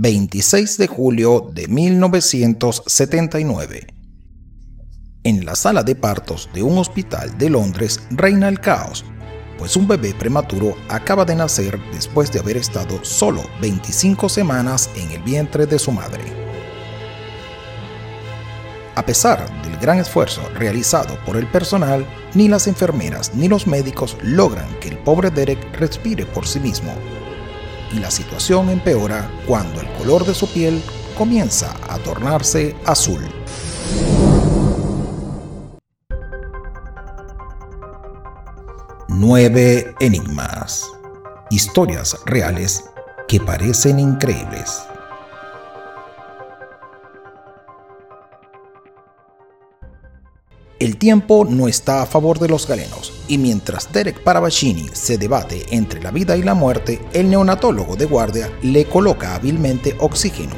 26 de julio de 1979. En la sala de partos de un hospital de Londres reina el caos, pues un bebé prematuro acaba de nacer después de haber estado solo 25 semanas en el vientre de su madre. A pesar del gran esfuerzo realizado por el personal, ni las enfermeras ni los médicos logran que el pobre Derek respire por sí mismo. Y la situación empeora cuando el color de su piel comienza a tornarse azul. Nueve enigmas. Historias reales que parecen increíbles. El tiempo no está a favor de los galenos, y mientras Derek Paravacini se debate entre la vida y la muerte, el neonatólogo de guardia le coloca hábilmente oxígeno.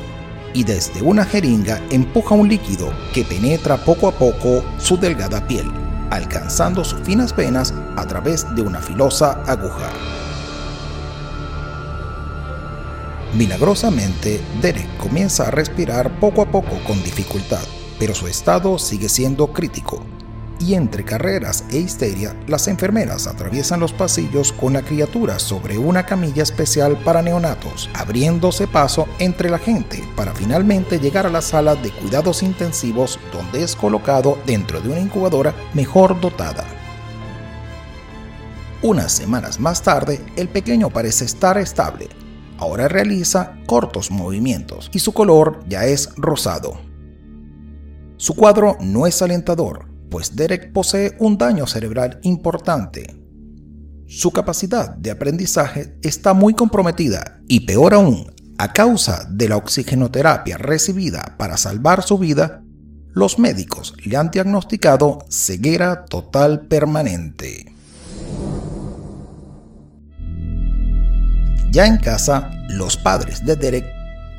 Y desde una jeringa empuja un líquido que penetra poco a poco su delgada piel alcanzando sus finas venas a través de una filosa aguja. Milagrosamente, Derek comienza a respirar poco a poco con dificultad, pero su estado sigue siendo crítico y entre carreras e histeria, las enfermeras atraviesan los pasillos con la criatura sobre una camilla especial para neonatos, abriéndose paso entre la gente para finalmente llegar a la sala de cuidados intensivos donde es colocado dentro de una incubadora mejor dotada. Unas semanas más tarde, el pequeño parece estar estable. Ahora realiza cortos movimientos y su color ya es rosado. Su cuadro no es alentador, pues Derek posee un daño cerebral importante. Su capacidad de aprendizaje está muy comprometida y peor aún, a causa de la oxigenoterapia recibida para salvar su vida, los médicos le han diagnosticado ceguera total permanente. Ya en casa, los padres de Derek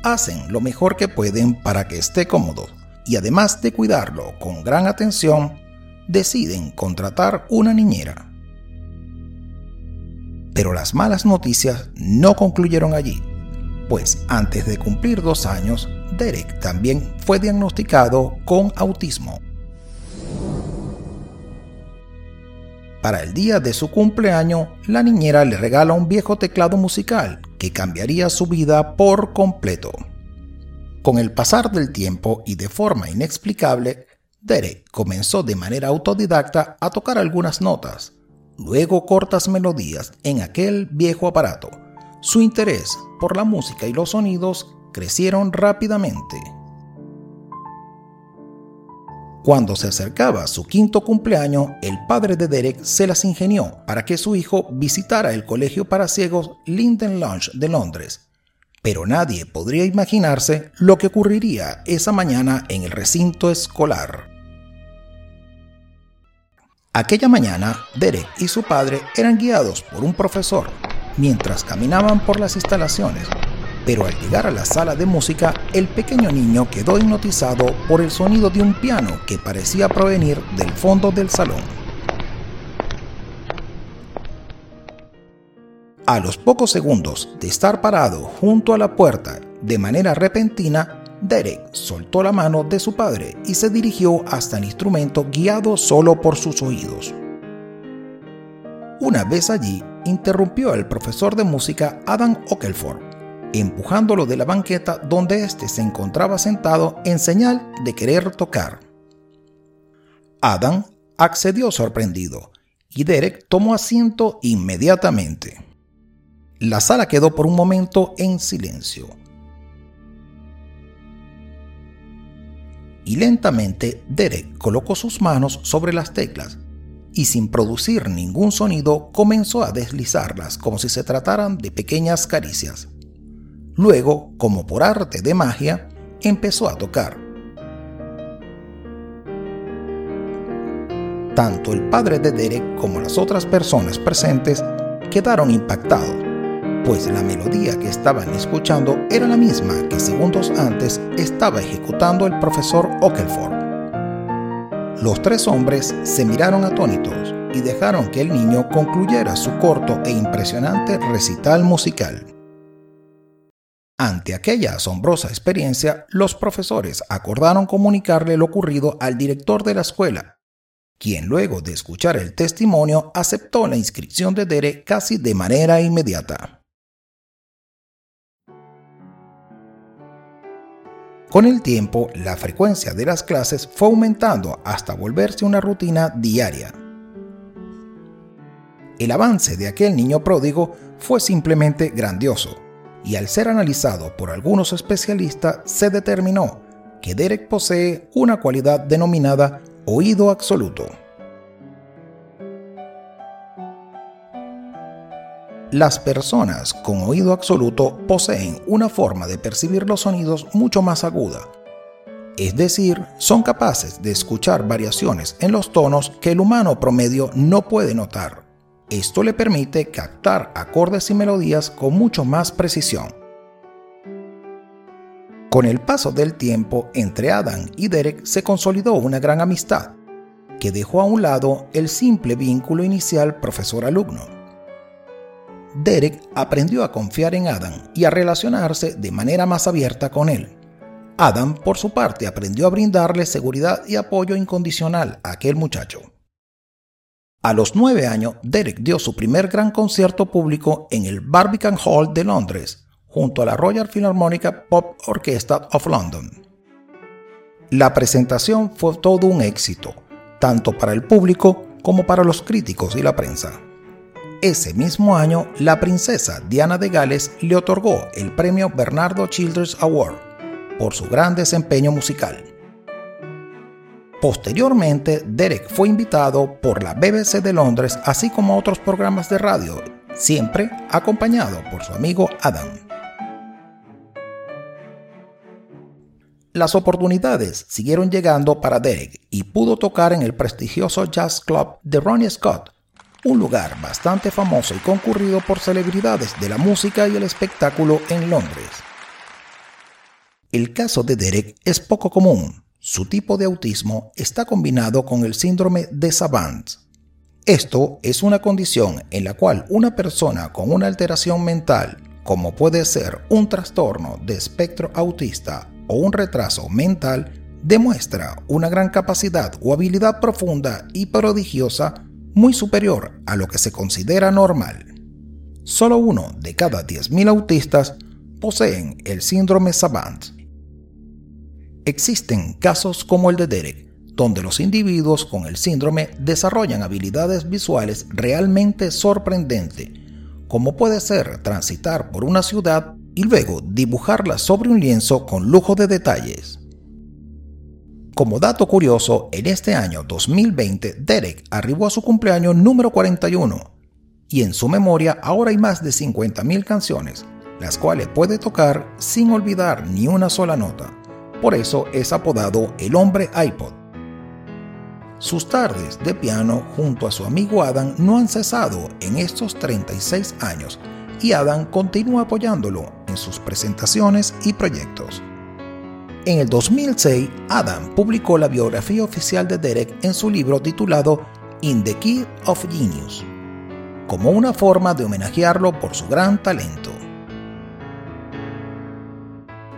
hacen lo mejor que pueden para que esté cómodo y además de cuidarlo con gran atención, deciden contratar una niñera. Pero las malas noticias no concluyeron allí, pues antes de cumplir dos años, Derek también fue diagnosticado con autismo. Para el día de su cumpleaños, la niñera le regala un viejo teclado musical que cambiaría su vida por completo. Con el pasar del tiempo y de forma inexplicable, Derek comenzó de manera autodidacta a tocar algunas notas, luego cortas melodías en aquel viejo aparato. Su interés por la música y los sonidos crecieron rápidamente. Cuando se acercaba su quinto cumpleaños, el padre de Derek se las ingenió para que su hijo visitara el colegio para ciegos Linden Lounge de Londres. Pero nadie podría imaginarse lo que ocurriría esa mañana en el recinto escolar. Aquella mañana, Derek y su padre eran guiados por un profesor mientras caminaban por las instalaciones, pero al llegar a la sala de música, el pequeño niño quedó hipnotizado por el sonido de un piano que parecía provenir del fondo del salón. A los pocos segundos de estar parado junto a la puerta de manera repentina, Derek soltó la mano de su padre y se dirigió hasta el instrumento guiado solo por sus oídos. Una vez allí, interrumpió al profesor de música Adam Ockelford, empujándolo de la banqueta donde éste se encontraba sentado en señal de querer tocar. Adam accedió sorprendido y Derek tomó asiento inmediatamente. La sala quedó por un momento en silencio y lentamente Derek colocó sus manos sobre las teclas y sin producir ningún sonido comenzó a deslizarlas como si se trataran de pequeñas caricias. Luego, como por arte de magia, empezó a tocar. Tanto el padre de Derek como las otras personas presentes quedaron impactados pues la melodía que estaban escuchando era la misma que segundos antes estaba ejecutando el profesor Ockelford. Los tres hombres se miraron atónitos y dejaron que el niño concluyera su corto e impresionante recital musical. Ante aquella asombrosa experiencia, los profesores acordaron comunicarle lo ocurrido al director de la escuela, quien luego de escuchar el testimonio aceptó la inscripción de Derek casi de manera inmediata. Con el tiempo, la frecuencia de las clases fue aumentando hasta volverse una rutina diaria. El avance de aquel niño pródigo fue simplemente grandioso y al ser analizado por algunos especialistas se determinó que Derek posee una cualidad denominada oído absoluto. Las personas con oído absoluto poseen una forma de percibir los sonidos mucho más aguda. Es decir, son capaces de escuchar variaciones en los tonos que el humano promedio no puede notar. Esto le permite captar acordes y melodías con mucho más precisión. Con el paso del tiempo entre Adam y Derek se consolidó una gran amistad, que dejó a un lado el simple vínculo inicial profesor-alumno. Derek aprendió a confiar en Adam y a relacionarse de manera más abierta con él. Adam, por su parte, aprendió a brindarle seguridad y apoyo incondicional a aquel muchacho. A los nueve años, Derek dio su primer gran concierto público en el Barbican Hall de Londres, junto a la Royal Philharmonic Pop Orchestra of London. La presentación fue todo un éxito, tanto para el público como para los críticos y la prensa. Ese mismo año, la princesa Diana de Gales le otorgó el premio Bernardo Childers Award por su gran desempeño musical. Posteriormente, Derek fue invitado por la BBC de Londres, así como otros programas de radio, siempre acompañado por su amigo Adam. Las oportunidades siguieron llegando para Derek y pudo tocar en el prestigioso Jazz Club de Ronnie Scott, un lugar bastante famoso y concurrido por celebridades de la música y el espectáculo en Londres. El caso de Derek es poco común, su tipo de autismo está combinado con el síndrome de Savant. Esto es una condición en la cual una persona con una alteración mental, como puede ser un trastorno de espectro autista o un retraso mental, demuestra una gran capacidad o habilidad profunda y prodigiosa muy superior a lo que se considera normal. Solo uno de cada 10.000 autistas poseen el síndrome Savant Existen casos como el de Derek, donde los individuos con el síndrome desarrollan habilidades visuales realmente sorprendentes, como puede ser transitar por una ciudad y luego dibujarla sobre un lienzo con lujo de detalles. Como dato curioso, en este año 2020 Derek arribó a su cumpleaños número 41 y en su memoria ahora hay más de 50.000 canciones, las cuales puede tocar sin olvidar ni una sola nota. Por eso es apodado el hombre iPod. Sus tardes de piano junto a su amigo Adam no han cesado en estos 36 años y Adam continúa apoyándolo en sus presentaciones y proyectos. En el 2006, Adam publicó la biografía oficial de Derek en su libro titulado In the Key of Genius, como una forma de homenajearlo por su gran talento.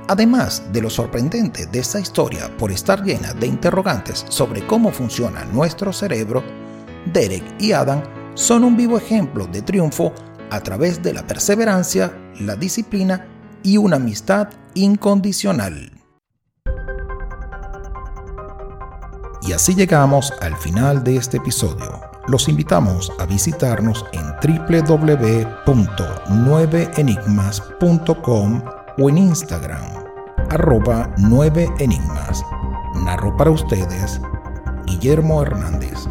Además de lo sorprendente de esta historia por estar llena de interrogantes sobre cómo funciona nuestro cerebro, Derek y Adam son un vivo ejemplo de triunfo a través de la perseverancia, la disciplina y una amistad incondicional. Y así llegamos al final de este episodio. Los invitamos a visitarnos en www.9enigmas.com o en Instagram, arroba 9 enigmas. Narro para ustedes, Guillermo Hernández.